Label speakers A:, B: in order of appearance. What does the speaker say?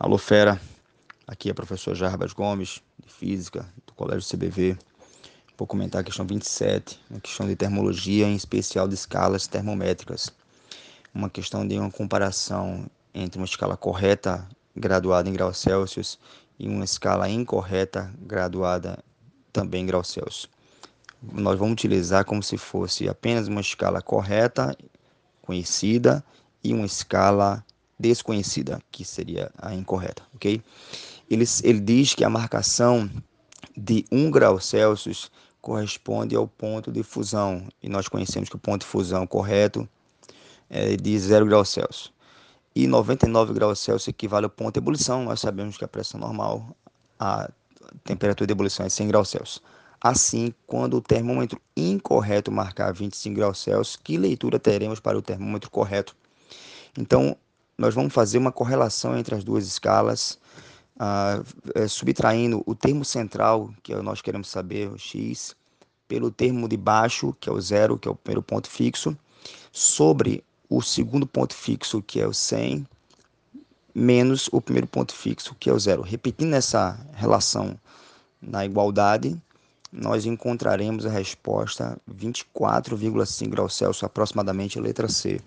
A: Alô, fera. Aqui é o professor Jarbas Gomes, de Física, do Colégio CBV. Vou comentar a questão 27, uma questão de termologia, em especial de escalas termométricas. Uma questão de uma comparação entre uma escala correta, graduada em graus Celsius, e uma escala incorreta, graduada também em graus Celsius. Nós vamos utilizar como se fosse apenas uma escala correta, conhecida, e uma escala desconhecida, que seria a incorreta, ok? Ele, ele diz que a marcação de 1 grau Celsius corresponde ao ponto de fusão, e nós conhecemos que o ponto de fusão correto é de 0 graus Celsius. E 99 graus Celsius equivale ao ponto de ebulição, nós sabemos que a pressão normal, a temperatura de ebulição é 100 graus Celsius. Assim, quando o termômetro incorreto marcar 25 graus Celsius, que leitura teremos para o termômetro correto? Então, nós vamos fazer uma correlação entre as duas escalas, uh, subtraindo o termo central, que é nós queremos saber, o x, pelo termo de baixo, que é o zero, que é o primeiro ponto fixo, sobre o segundo ponto fixo, que é o 100, menos o primeiro ponto fixo, que é o zero. Repetindo essa relação na igualdade, nós encontraremos a resposta 24,5 graus Celsius, aproximadamente letra C.